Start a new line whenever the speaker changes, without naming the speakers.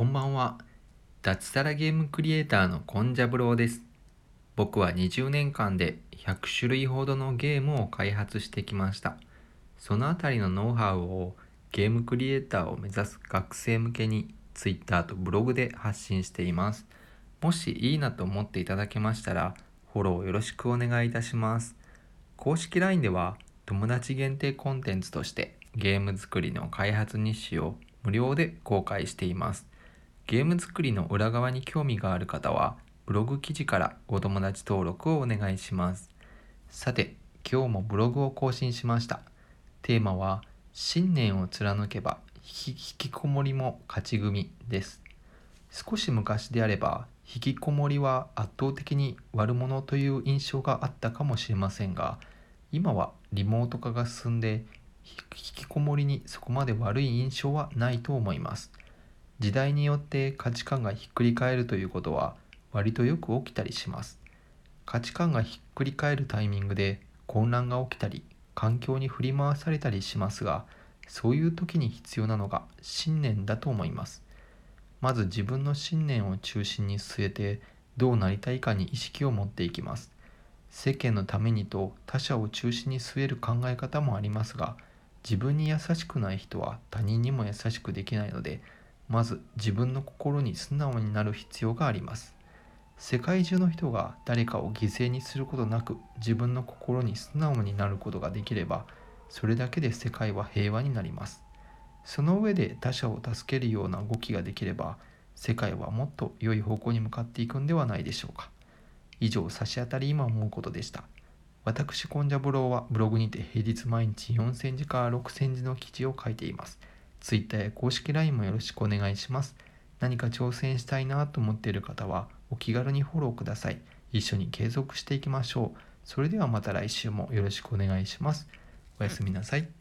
こんばんは。脱サラゲームクリエイターのコンジャブローです。僕は20年間で100種類ほどのゲームを開発してきました。そのあたりのノウハウをゲームクリエイターを目指す学生向けに Twitter とブログで発信しています。もしいいなと思っていただけましたら、フォローよろしくお願いいたします。公式 LINE では友達限定コンテンツとしてゲーム作りの開発日誌を無料で公開しています。ゲーム作りの裏側に興味がある方は、ブログ記事からお友達登録をお願いします。さて、今日もブログを更新しました。テーマは、信念を貫けば引きこもりも勝ち組です。少し昔であれば、引きこもりは圧倒的に悪者という印象があったかもしれませんが、今はリモート化が進んで、引きこもりにそこまで悪い印象はないと思います。時代によって価値観がひっくり返るということは割とよく起きたりします。価値観がひっくり返るタイミングで混乱が起きたり環境に振り回されたりしますがそういう時に必要なのが信念だと思います。まず自分の信念を中心に据えてどうなりたいかに意識を持っていきます。世間のためにと他者を中心に据える考え方もありますが自分に優しくない人は他人にも優しくできないのでまず自分の心に素直になる必要があります。世界中の人が誰かを犠牲にすることなく自分の心に素直になることができればそれだけで世界は平和になります。その上で他者を助けるような動きができれば世界はもっと良い方向に向かっていくんではないでしょうか。以上差し当たり今思うことでした。私コンジャブローはブログにて平日毎日4000字から6000字の記事を書いています。Twitter や公式 LINE もよろしくお願いします。何か挑戦したいなと思っている方はお気軽にフォローください。一緒に継続していきましょう。それではまた来週もよろしくお願いします。おやすみなさい。